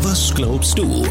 Was glaubst du?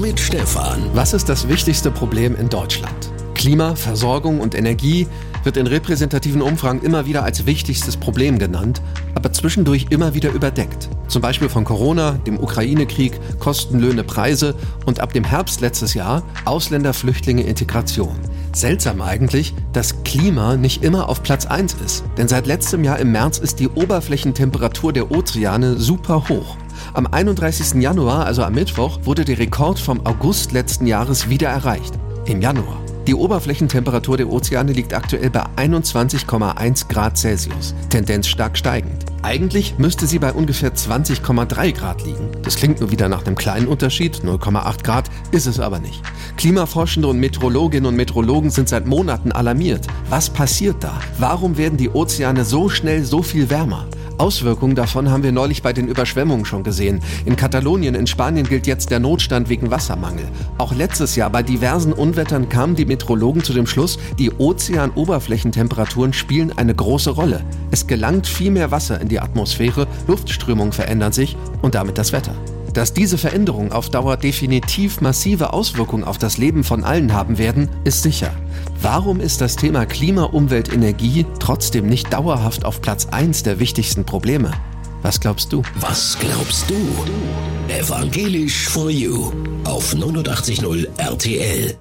Mit Stefan. Was ist das wichtigste Problem in Deutschland? Klima, Versorgung und Energie wird in repräsentativen Umfragen immer wieder als wichtigstes Problem genannt, aber zwischendurch immer wieder überdeckt. Zum Beispiel von Corona, dem Ukraine-Krieg, Kostenlöhne, Preise und ab dem Herbst letztes Jahr Ausländer, Flüchtlinge, Integration. Seltsam eigentlich, dass Klima nicht immer auf Platz 1 ist. Denn seit letztem Jahr im März ist die Oberflächentemperatur der Ozeane super hoch. Am 31. Januar, also am Mittwoch, wurde der Rekord vom August letzten Jahres wieder erreicht. Im Januar. Die Oberflächentemperatur der Ozeane liegt aktuell bei 21,1 Grad Celsius, Tendenz stark steigend. Eigentlich müsste sie bei ungefähr 20,3 Grad liegen. Das klingt nur wieder nach einem kleinen Unterschied, 0,8 Grad, ist es aber nicht. Klimaforschende und Meteorologinnen und Meteorologen sind seit Monaten alarmiert. Was passiert da? Warum werden die Ozeane so schnell so viel wärmer? Auswirkungen davon haben wir neulich bei den Überschwemmungen schon gesehen. In Katalonien in Spanien gilt jetzt der Notstand wegen Wassermangel. Auch letztes Jahr bei diversen Unwettern kamen die Meteorologen zu dem Schluss, die Ozeanoberflächentemperaturen spielen eine große Rolle. Es gelangt viel mehr Wasser in die Atmosphäre, Luftströmungen verändern sich und damit das Wetter. Dass diese Veränderungen auf Dauer definitiv massive Auswirkungen auf das Leben von allen haben werden, ist sicher. Warum ist das Thema Klima, Umwelt, Energie trotzdem nicht dauerhaft auf Platz 1 der wichtigsten Probleme? Was glaubst du? Was glaubst du? Evangelisch for You auf 89.0 RTL.